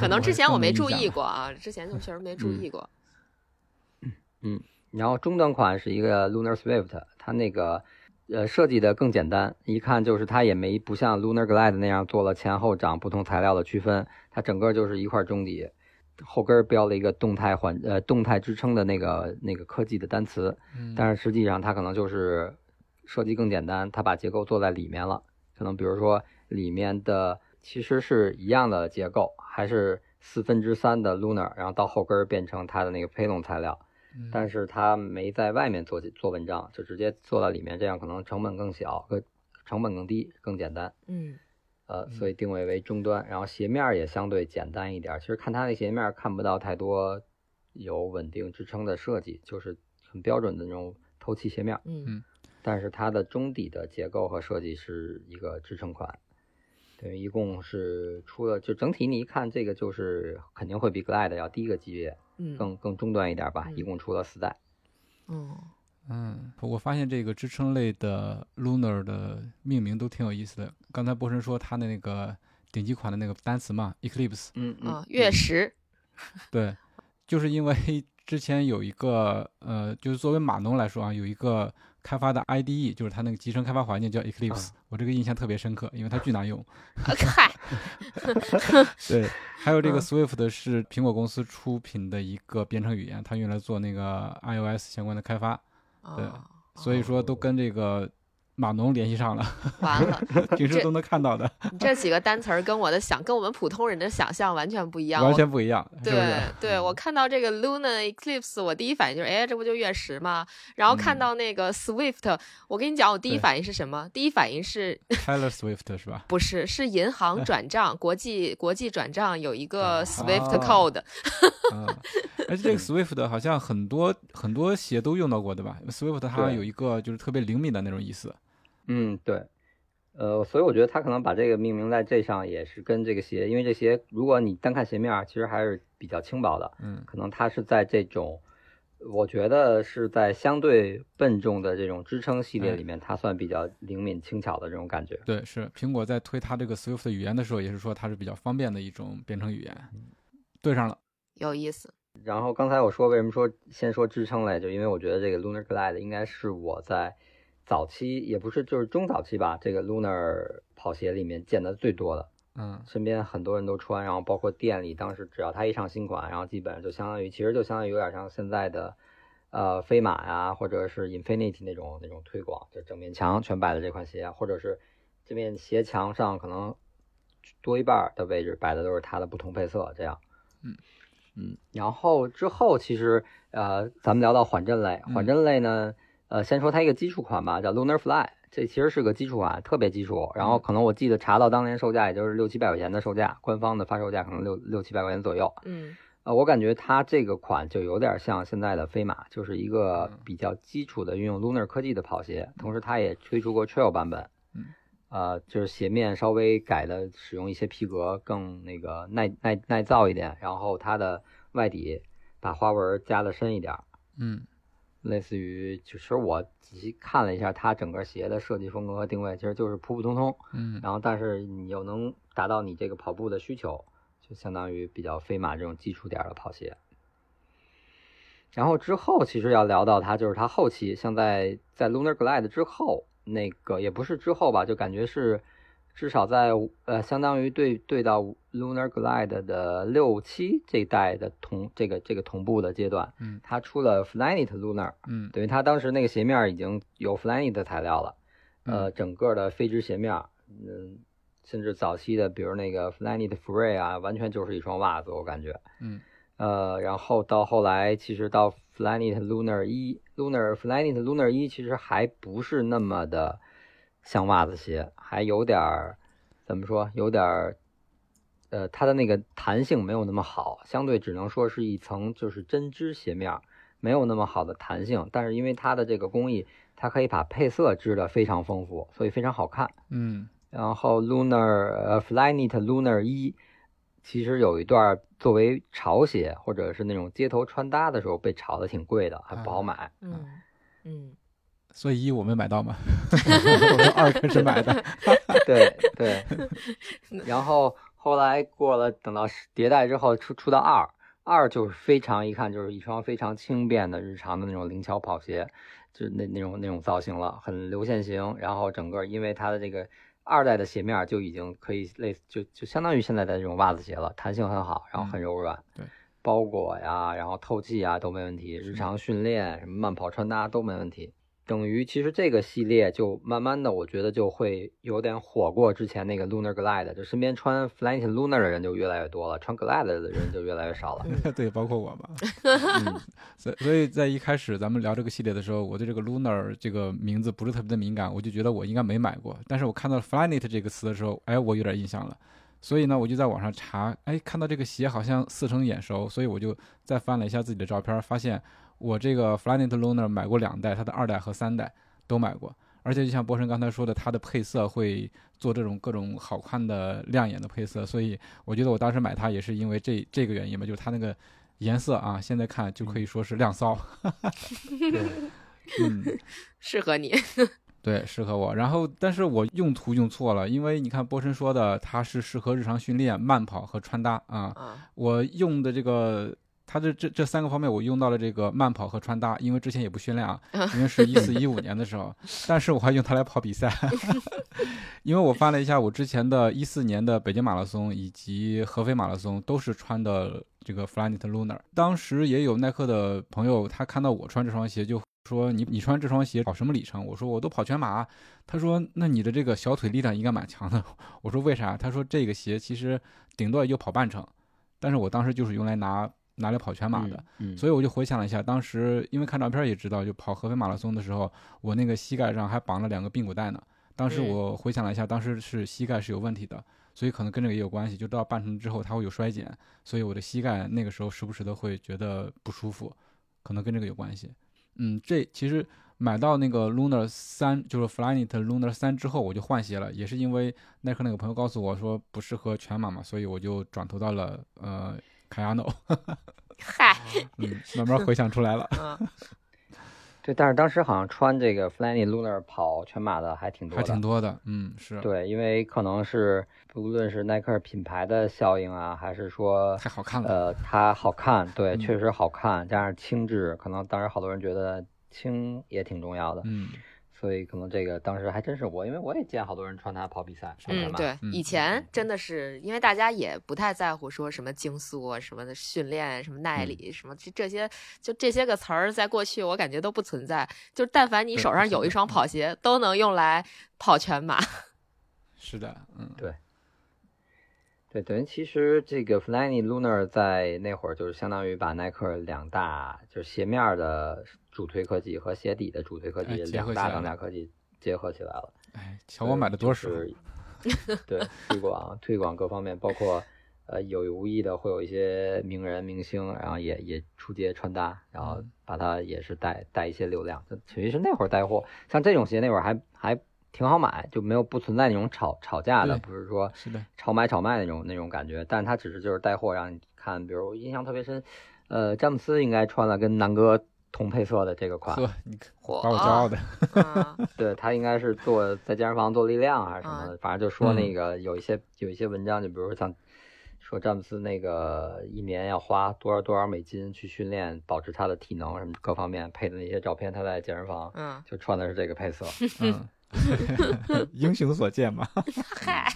可能之前我没注意过啊，之前就确实没注嗯意过。然后中端款是一个 Lunar Swift，它那个呃设计的更简单，一看就是它也没不像 Lunar Glide 那样做了前后掌不同材料的区分，它整个就是一块中底，后跟儿标了一个动态缓呃动态支撑的那个那个科技的单词，嗯，但是实际上它可能就是设计更简单，它把结构做在里面了，可能比如说里面的其实是一样的结构，还是四分之三的 Lunar，然后到后跟儿变成它的那个 Pylon 材料。嗯但是它没在外面做做文章，就直接做到里面，这样可能成本更小，更成本更低，更简单。嗯呃，所以定位为中端，然后鞋面儿也相对简单一点儿。其实看它那鞋面儿看不到太多有稳定支撑的设计，就是很标准的那种透气鞋面儿。嗯但是它的中底的结构和设计是一个支撑款，等于一共是出了，就整体你一看这个就是肯定会比 Glide 要低一个级别，嗯更更中端一点吧。嗯一共出了四代。嗯嗯，我发现这个支撑类的 Lunar 的命名都挺有意思的。刚才波神说他的那个顶级款的那个单词嘛，Eclipse，嗯嗯，月食。对，就是因为 之前有一个呃，就是作为码农来说啊，有一个开发的 IDE，就是它那个集成开发环境叫 Eclipse，、我这个印象特别深刻，因为它巨难用。对，还有这个嗯。Swift 是苹果公司出品的一个编程语言，它用来做那个 iOS 相关的开发，对哦所以说都跟这个码农联系上了，完了，平时都能看到的，你这几个单词儿跟我的想，跟我们普通人的想象完全不一样。完全不一样，对是？对，我看到这个 Lunar Eclipse，我第一反应就是，哎，这不就月食吗？然后看嗯到那个 Swift，我跟你讲，我第一反应是什么？第一反应是 Taylor Swift 是吧？不是是银行转账，国际国际转账有一个 Swift 啊 code，嗯，而且这个 Swift 好像很多很多鞋都用到过，对吧？Swift 它有一个就是特别灵敏的那种意思。嗯，对，呃，所以我觉得他可能把这个命名在这上，也是跟这个鞋，因为这鞋如果你单看鞋面儿，其实还是比较轻薄的，嗯可能它是在这种，我觉得是在相对笨重的这种支撑系列哎里面，它算比较灵敏轻巧的这种感觉。对，是苹果在推它这个 Swift 语言的时候，也是说它是比较方便的一种编程语言。对上了，有意思。然后刚才我说为什么说先说支撑类，就因为我觉得这个 Lunar Glide 应该是我在早期，也不是就是中早期吧，这个 Lunar 跑鞋里面见的最多的。嗯身边很多人都穿，然后包括店里，当时只要他一上新款，然后基本上就相当于，其实就相当于有点像现在的，呃，飞马呀，或者是 Infinity 那种那种推广，就整面墙全摆的这款鞋，或者是这面鞋墙上可能多一半儿的位置摆的都是它的不同配色，这样。嗯嗯，然后之后其实呃，咱们聊到缓震类，缓震类呢，呃，先说它一个基础款吧，叫 Lunar Fly，这其实是个基础款，特别基础。然后可能我记得查到当年售价也就是六七百块钱的售价，官方的发售价可能六六七百块钱左右。嗯呃，我感觉它这个款就有点像现在的飞马，就是一个比较基础的运用 Lunar 科技的跑鞋，同时它也推出过 Trail 版本。嗯，呃，就是鞋面稍微改的，使用一些皮革更那个耐耐耐造一点，然后它的外底把花纹加的深一点，嗯类似于，其实我仔细看了一下它整个鞋的设计风格和定位，其实就是普普通通，嗯然后但是你又能达到你这个跑步的需求，就相当于比较飞马这种基础点的跑鞋。然后之后其实要聊到它，就是它后期，像在在 Lunar Glide 之后，那个也不是之后吧，就感觉是至少在呃相当于对对到 Lunar Glide 的六七这一代的同这个这个同步的阶段，嗯它出了 Flyknit Lunar，嗯等于它当时那个鞋面已经有 Flyknit 的材料了，呃，整个的飞织鞋面，嗯，甚至早期的，比如那个 Flyknit Free 啊，完全就是一双袜子，我感觉，嗯。呃，然后到后来，其实到 Flyknit Lunar 一，Lunar Flyknit Lunar 一其实还不是那么的像袜子鞋，还有点儿怎么说，有点儿。呃，它的那个弹性没有那么好，相对只能说是一层就是针织鞋面儿，没有那么好的弹性。但是因为它的这个工艺它可以把配色织得非常丰富，所以非常好看。嗯然后 Lunar 呃 Flyknit Lunar 一，其实有一段作为潮鞋或者是那种街头穿搭的时候被炒的挺贵的，还不好买。嗯嗯所以一我没买到嘛，我从二开始买的。对对，然后后来过了，等到迭代之后出出到二，二就是非常一看就是一双非常轻便的日常的那种灵巧跑鞋，就是那那种那种造型了，很流线型，然后整个因为它的这个二代的鞋面就已经可以类似就就相当于现在的这种袜子鞋了，弹性很好，然后很柔软，对，包裹呀，然后透气啊都没问题，日常训练什么慢跑穿搭都没问题。等于其实这个系列就慢慢的，我觉得就会有点火过之前那个 Lunar Glide，就身边穿 Flyknit Lunar 的人就越来越多了，穿 Glide 的人就越来越少了。对，包括我嘛。嗯，所以所以在一开始咱们聊这个系列的时候，我对这个 Lunar 这个名字不是特别的敏感，我就觉得我应该没买过。但是我看到 Flyknit 这个词的时候，哎，我有点印象了。所以呢，我就在网上查，哎，看到这个鞋好像似曾眼熟，所以我就再翻了一下自己的照片，发现我这个 Flyknit Lunar 买过两代，它的二代和三代都买过。而且就像波神刚才说的，它的配色会做这种各种好看的亮眼的配色，所以我觉得我当时买它也是因为这这个原因吧，就是它那个颜色啊，现在看就可以说是亮骚。对，嗯，适合你。对，适合我。然后，但是我用途用错了，因为你看波神说的，它是适合日常训练、慢跑和穿搭啊。啊我用的这个，它这这这三个方面，我用到了这个慢跑和穿搭，因为之前也不训练啊，因为是一四一五年的时候，但是我还用它来跑比赛，因为我翻了一下，我之前的一四年的北京马拉松以及合肥马拉松都是穿的这个 Flyknit Lunar，当时也有耐克的朋友，他看到我穿这双鞋就。说你你穿这双鞋跑什么里程？我说我都跑全马。他说那你的这个小腿力量应该蛮强的。我说为啥？他说这个鞋其实顶多也就跑半程，但是我当时就是用来拿拿来跑全马的。嗯，所以我就回想了一下，当时因为看照片也知道，就跑合肥马拉松的时候，我那个膝盖上还绑了两个髌骨带呢。当时嗯我回想了一下，当时是膝盖是有问题的，所以可能跟这个也有关系。就到半程之后，它会有衰减，所以我的膝盖那个时候时不时的会觉得不舒服，可能跟这个有关系。嗯，这其实买到那个 Lunar 三，就是 Flyknit Lunar 三之后，我就换鞋了，也是因为耐克那个朋友告诉我说不适合全马嘛，所以我就转投到了呃卡亚诺。嗨，嗯，慢慢回想出来了。嗯对，但是当时好像穿这个 Flyknit Lunar 跑全马的还挺多还。挺多的，嗯，是，对，因为可能是不论是耐克品牌的效应啊，还是说太好看了，呃它好看，对，嗯确实好看，加上轻质，可能当时好多人觉得轻也挺重要的，嗯，所以可能这个当时还真是我，因为我也见好多人穿它跑比赛，嗯，对，嗯以前真的是因为大家也不太在乎说什么竞速啊、什么的训练、什么耐力、什么这这些，就这些个词儿，在过去我感觉都不存在。就但凡你手上有一双跑鞋，都能用来跑全马。是的，嗯，对，对等于其实这个 Flyknit Lunar 在那会儿就是相当于把耐克两大就是鞋面的主推科技和鞋底的主推科技两大当家科技结合起来了。哎，瞧我买的多是对推广推广各方面，包括呃有意无意的会有一些名人明星，然后也也出街穿搭，然后嗯把它也是带带一些流量。就其实那会儿带货，像这种鞋那会儿还还挺好买，就没有不存在那种吵吵架的，不是说是的，炒买炒卖那种那种感觉，但它只是就是带货让你看，比如我印象特别深，呃，詹姆斯应该穿了跟南哥同配色的这个款，呵，你看嚯把我骄傲的，嗯对他应该是做在健身房做力量还是什么的，反正就说嗯那个有一些有一些文章，就比如说像说詹姆斯那个一年要花多少多少美金去训练，保持他的体能什么各方面，配的那些照片，他在健身房嗯，就穿的是这个配色。嗯，英雄所见嘛，嗨，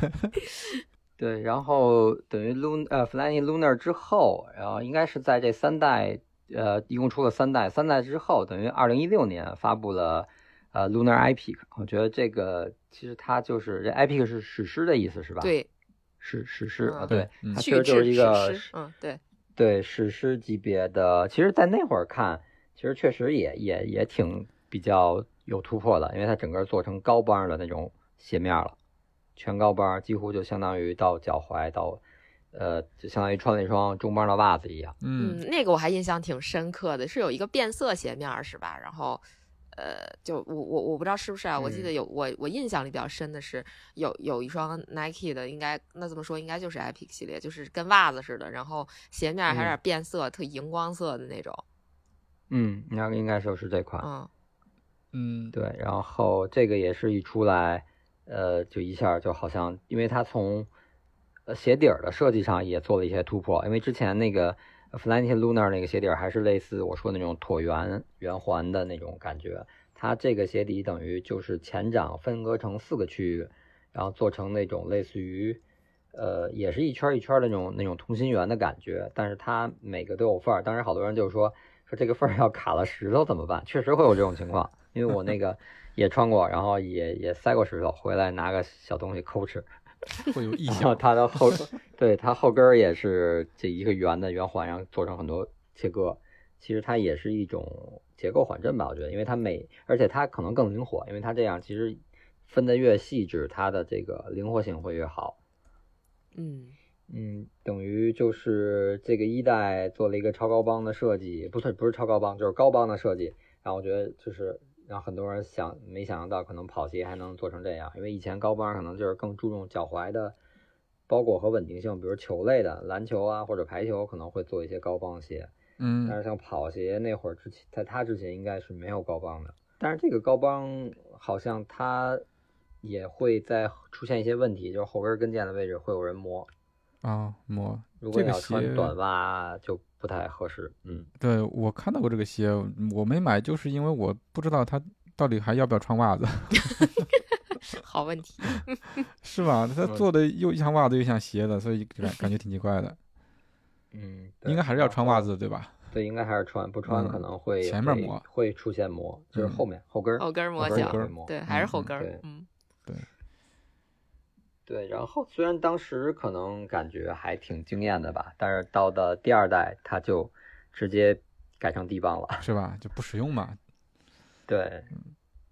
对，然后等于 Lun 呃 Flyknit Lunar 之后，然后应该是在这三代呃一共出了三代，三代之后等于二零一六年发布了呃 Lunar Epic，我觉得这个其实它就是这 Epic 是史诗的意思是吧？，对，史史诗啊，嗯对，它其实就是一个史诗，嗯，对，对史诗级别的，其实，在那会儿看，其实确实也也也挺比较有突破的，因为它整个做成高帮的那种鞋面了，全高帮，几乎就相当于到脚踝到，呃，就相当于穿了一双中帮的袜子一样。嗯，嗯，那个我还印象挺深刻的，是有一个变色鞋面儿是吧？然后，呃，就我我我不知道是不是啊，我记得嗯有我我印象里比较深的是有有一双 Nike 的，应该那这么说应该就是 Epic 系列，就是跟袜子似的，然后鞋面还有点嗯变色，特荧光色的那种，嗯，那应该说是这款。嗯嗯，对，然后这个也是一出来，呃，就一下就好像，因为它从呃鞋底儿的设计上也做了一些突破，因为之前那个 Flyknit Lunar 那个鞋底儿还是类似我说的那种椭圆圆环的那种感觉，它这个鞋底等于就是前掌分割成四个区域，然后做成那种类似于。呃，也是一圈一圈的那种那种同心圆的感觉，但是它每个都有缝儿。当时好多人就说说这个缝儿要卡了石头怎么办？确实会有这种情况，因为我那个也穿过，然后也也塞过石头，回来拿个小东西抠吃。会有异响。它的后，对它后跟儿也是这一个圆的圆环，然后做成很多切割。其实它也是一种结构缓震吧，我觉得，因为它每，而且它可能更灵活，因为它这样其实分的越细致，它的这个灵活性会越好。嗯嗯，等于就是这个一代做了一个超高帮的设计，不是不是超高帮，就是高帮的设计。然后我觉得就是让很多人想没想象到，可能跑鞋还能做成这样，因为以前高帮可能就是更注重脚踝的包裹和稳定性，比如球类的篮球啊或者排球可能会做一些高帮鞋，嗯但嗯是像跑鞋那会儿之前，在它之前应该是没有高帮的。但是这个高帮好像它也会在出现一些问题，就是后跟跟腱的位置会有人磨。啊，摸如果这个要穿鞋短袜就不太合适。嗯，对我看到过这个鞋，我没买，就是因为我不知道它到底还要不要穿袜子，好问题，是吧？它嗯做的又像袜子又像鞋的，所以感感觉挺奇怪的。嗯，应该还是要穿袜。子对吧？对，应该还是穿，不穿嗯可能会会前面磨会出现磨，就是嗯后面后跟儿。后跟儿磨脚。对，还是后跟儿，嗯对，然后虽然当时可能感觉还挺惊艳的吧，但是到的第二代，它就直接改成地磅了。是吧？就不实用嘛。对，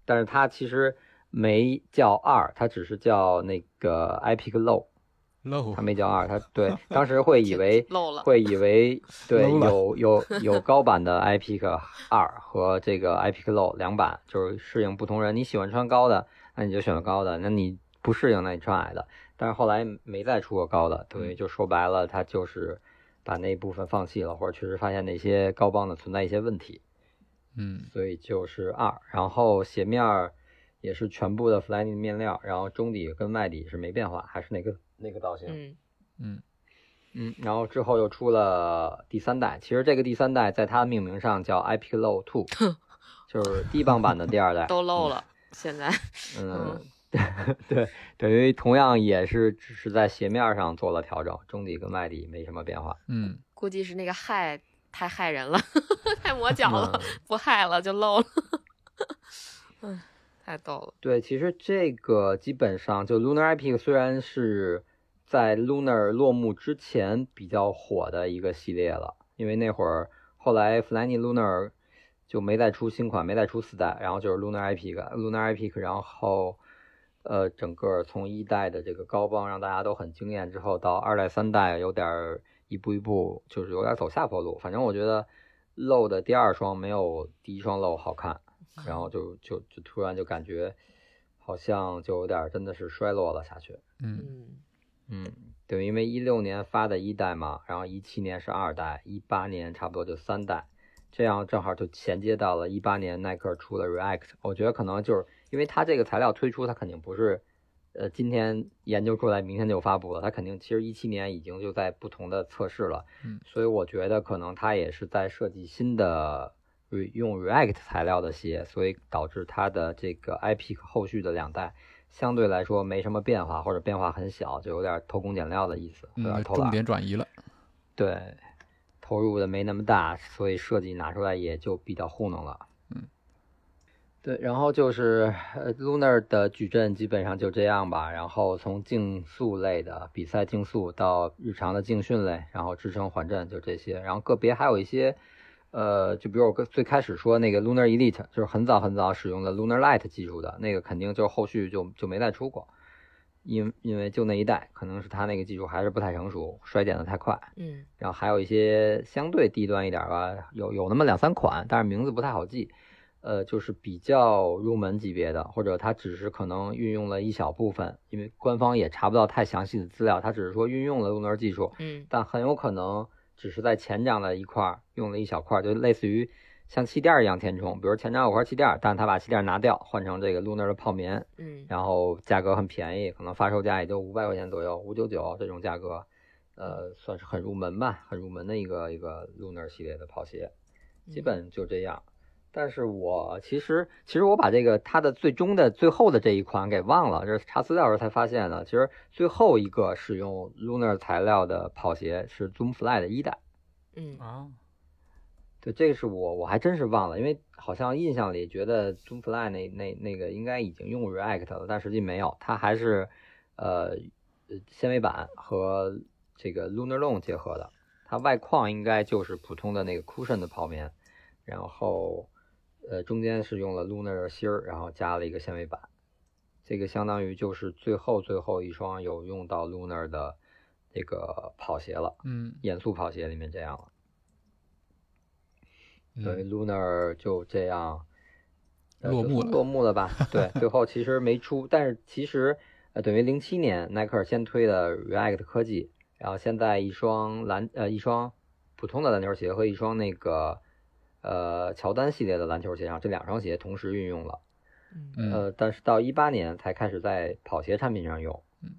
但是它其实没叫二，它只是叫那个 Epic Low，low 它没叫二。它 对，当时会以为 漏了，会以为对有有有高版的 iPic 二和这个 iPic Low 两版，就是适应不同人。你喜欢穿高的，那你就选高的；那你不适应，那你穿矮的。但是后来没再出过高的，等于就说白了，它就是把那部分放弃了，或者确实发现那些高帮的存在一些问题，嗯所以就是二。然后鞋面儿也是全部的 Flyknit 面料，然后中底跟外底是没变化，还是那个那个造型。嗯嗯嗯，然后之后又出了第三代，其实这个第三代在它命名上叫 Epic Low Two，就是低帮版的第二代。都漏了，现在嗯，对，等于同样也是只是在鞋面上做了调整，中底跟外底没什么变化。嗯，估计是那个害太害人了，太磨脚了，嗯不害了就漏了，嗯，太逗了，对，其实这个基本上就 Lunar Epic 虽然是在 Lunar 落幕之前比较火的一个系列了，因为那会儿后来 Flyknit Lunar 就没再出新款，没再出四代，然后就是 Lunar Epic，Lunar Epic，然后呃整个从一代的这个高帮让大家都很惊艳之后，到二代三代有点儿一步一步就是有点走下坡路，反正我觉得漏的第二双没有第一双漏好看。然后就就就突然就感觉好像就有点真的是衰落了下去。嗯嗯嗯，对，因为一六年发的一代嘛，然后一七年是二代，一八年差不多就三代，这样正好就衔接到了一八年耐克出了 React。我觉得可能就是因为它这个材料推出，它肯定不是呃今天研究出来明天就发布了，它肯定其实一七年已经就在不同的测试了。嗯，所以我觉得可能它也是在设计新的。用 React 材料的鞋，所以导致它的这个 iPic 后续的两代相对来说没什么变化，或者变化很小，就有点偷工减料的意思，有点偷懒。点转移了。对，投入的没那么大，所以设计拿出来也就比较糊弄了。嗯，对，然后就是呃，Lunar 的矩阵基本上就这样吧。然后从竞速类的比赛竞速到日常的竞训类，然后支撑缓震就这些，然后个别还有一些。呃，就比如我最开始说那个 Lunar Elite，就是很早很早使用的 Lunar Light 技术的那个，肯定就后续就就没再出过，因因为就那一代，可能是它那个技术还是不太成熟，衰减的太快。嗯然后还有一些相对低端一点吧，有有那么两三款，但是名字不太好记。呃，就是比较入门级别的，或者它只是可能运用了一小部分，因为官方也查不到太详细的资料，它只是说运用了 Lunar 技术，嗯。但很有可能只是在前掌的一块儿用了一小块儿，就类似于像气垫儿一样填充，比如前掌有块气垫儿，但是他把气垫儿拿掉，换成这个 Lunar 的泡棉，嗯。然后价格很便宜，可能发售价也就五百块钱左右，五九九这种价格，呃，算是很入门吧，很入门的一个一个 Lunar 系列的跑鞋，基本就这样。但是我其实其实我把这个它的最终的最后的这一款给忘了，这是查资料时候才发现的。其实最后一个使用 Lunar 材料的跑鞋是 Zoom Fly 的一代。嗯啊，对，这个是我我还真是忘了，因为好像印象里觉得 Zoom Fly 那那那个应该已经用 React 了，但实际没有，它还是呃呃纤维板和这个 Lunar Long 结合的。它外框应该就是普通的那个 cushion 的泡棉，然后呃中间是用了 Lunar 的芯儿，然后加了一个纤维板。这个相当于就是最后最后一双有用到 Lunar 的这个跑鞋了，嗯，严肃跑鞋里面这样了。对嗯，Lunar 就这样呃落幕了落幕了吧？对，最后其实没出，但是其实呃，等于零七年耐克尔先推的 React 科技，然后现在一双篮呃一双普通的篮球鞋和一双那个呃乔丹系列的篮球鞋上，这两双鞋同时运用了，呃，但是到一八年才开始在跑鞋产品上用。嗯，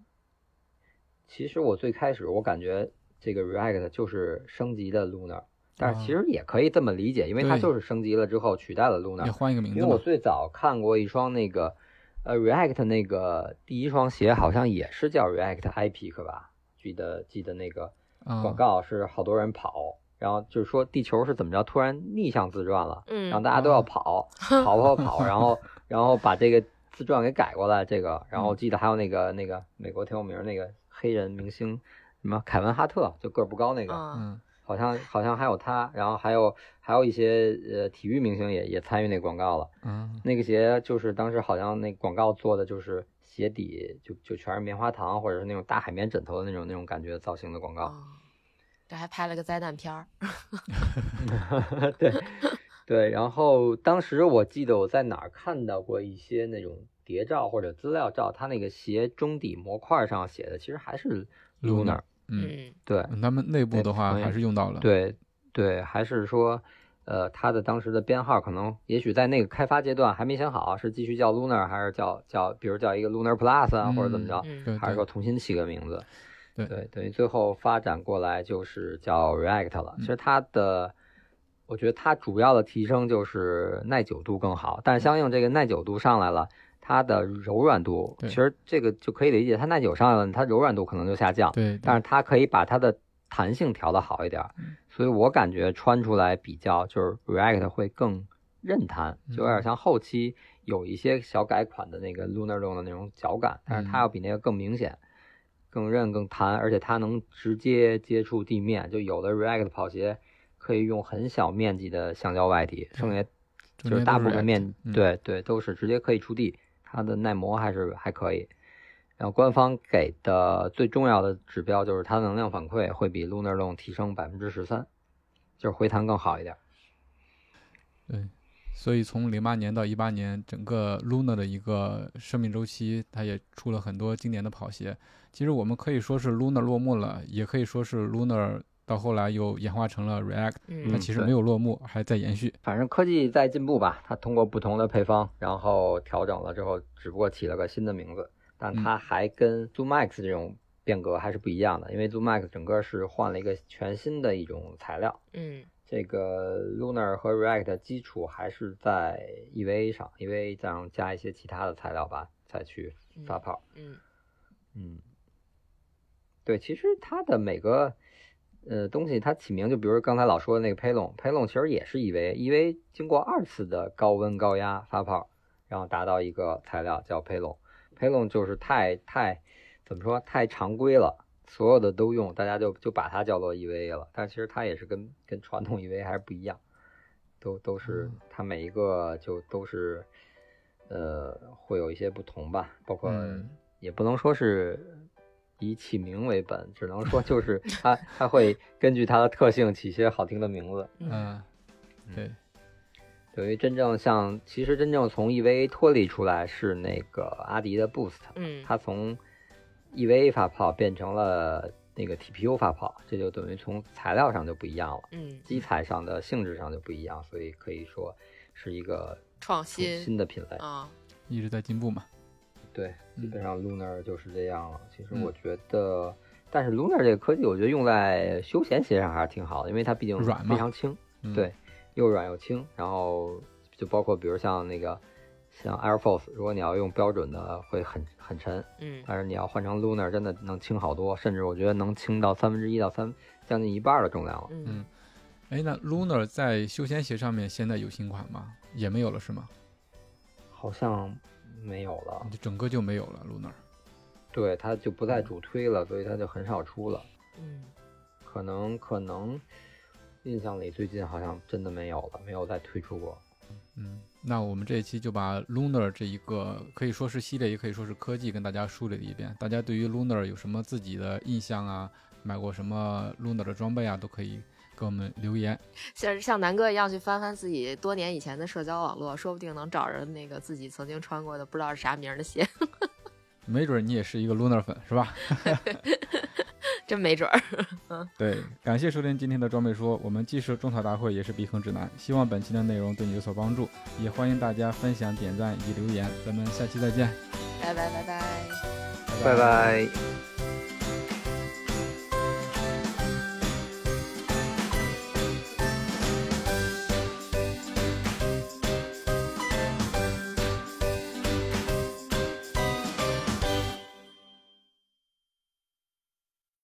其实我最开始我感觉这个 React 就是升级的 Lunar，但是其实也可以这么理解，因为它就是升级了之后取代了 Lunar 也。换一个名字，因为我最早看过一双那个呃 React 那个第一双鞋，好像也是叫 React iPeak 吧？记得记得那个啊广告是好多人跑，然后就是说地球是怎么着突然逆向自转了，嗯然后大家都要跑，跑跑跑，然后然后把这个自转给改过来，这个，然后我记得还有那个那个美国挺有名儿那个黑人明星什么凯文哈特，就个儿不高那个，啊嗯好像好像还有他，然后还有还有一些呃体育明星也也参与那广告了。嗯那个鞋就是当时好像那广告做的就是鞋底就就全是棉花糖或者是那种大海绵枕头的那种那种感觉造型的广告。哦这还拍了个灾难片儿，对对，然后当时我记得我在哪儿看到过一些那种谍照或者资料照，它那个鞋中底模块上写的其实还是 Lunar。嗯，嗯对嗯他们内部的话还是用到了，，对对，还是说。呃，它的当时的编号可能，也许在那个开发阶段还没想好，是继续叫 Lunar 还是叫叫，比如叫一个 Lunar Plus 啊，或者怎么着，嗯，还是说重新起个名字？对。对，等于最后发展过来就是叫 React 了。其实它的，我觉得它主要的提升就是耐久度更好，但是相应这个耐久度上来了，它的柔软度，其实这个就可以理解，它耐久上来了，它柔软度可能就下降，对，但是它可以把它的弹性调得好一点儿，所以我感觉穿出来比较就是 React 会更韧弹，就有点像后期有一些小改款的那个 Lunar 的那种脚感，但是它要比那个更明显。更韧更弹，而且它能直接接触地面。就有的 React 跑鞋可以用很小面积的橡胶外底，剩下就是大部分面嗯对对都是直接可以触地，它的耐磨还是还可以。然后官方给的最重要的指标就是它的能量反馈会比 Lunar Long 提升百分之十三，就是回弹更好一点。对，所以从零八年到一八年，整个 Luna 的一个生命周期，它也出了很多经典的跑鞋。其实我们可以说是 Luna 落幕了，也可以说是 Luna 到后来又演化成了 React，它嗯其实没有落幕，还在延续。反正科技在进步吧，它通过不同的配方，然后调整了之后，只不过起了个新的名字，但它还跟 Zoom Max 这种变革还是不一样的，因为 Zoom Max 整个是换了一个全新的一种材料。嗯这个 Lunar 和 React 基础还是在 EVA 上，EVA 再上加一些其他的材料吧，再去发泡。嗯嗯，对，其实它的每个呃东西，它起名就比如刚才老说的那个 Pelon，Pelon 其实也是 EVA，EVA 经过二次的高温高压发泡，然后达到一个材料叫 Pelon，Pelon 就是太太怎么说太常规了。所有的都用，大家就就把它叫做 EVA 了，但其实它也是跟跟传统 EVA 还是不一样，都都是它每一个就都是呃会有一些不同吧，包括嗯。也不能说是以起名为本，只能说就是 它它会根据它的特性起一些好听的名字。嗯。嗯，对。等于真正像，其实真正从 EVA 脱离出来是那个阿迪的 Boost，嗯，它从 EVA 发泡变成了那个 TPU 发泡，这就等于从材料上就不一样了，嗯，基材上的性质上就不一样，所以可以说是一个创新新新的品类。啊，一直在进步嘛。对，基本上 Lunar 就是这样了。其实嗯我觉得，但是 Lunar 这个科技，我觉得用在休闲鞋上还是挺好的，因为它毕竟软嘛非常轻，嗯、对，又软又轻。然后就包括比如像那个像 Air Force，如果你要用标准的会很很沉，嗯但是你要换成 Lunar，真的能轻好多，甚至我觉得能轻到三分之一到三将近一半的重量了。嗯嗯，哎，那 Lunar 在休闲鞋上面现在有新款吗？也没有了是吗？好像没有了，就整个就没有了 Lunar。对，它就不再主推了，所以它就很少出了。嗯可能可能印象里最近好像真的没有了，没有再推出过。嗯，那我们这一期就把 Lunar 这一个可以说是系列，也可以说是科技，跟大家梳理了一遍。大家对于 Lunar 有什么自己的印象啊？买过什么 Lunar 的装备啊？都可以给我们留言。像像南哥一样去翻翻自己多年以前的社交网络，说不定能找着那个自己曾经穿过的不知道是啥名儿的鞋，没准你也是一个 Lunar 粉，是吧？真没准儿。对，感谢收听今天的装备说，我们既是种草大会，也是避坑指南。希望本期的内容对你有所帮助，也欢迎大家分享、点赞以及留言。咱们下期再见，拜拜拜拜。拜拜。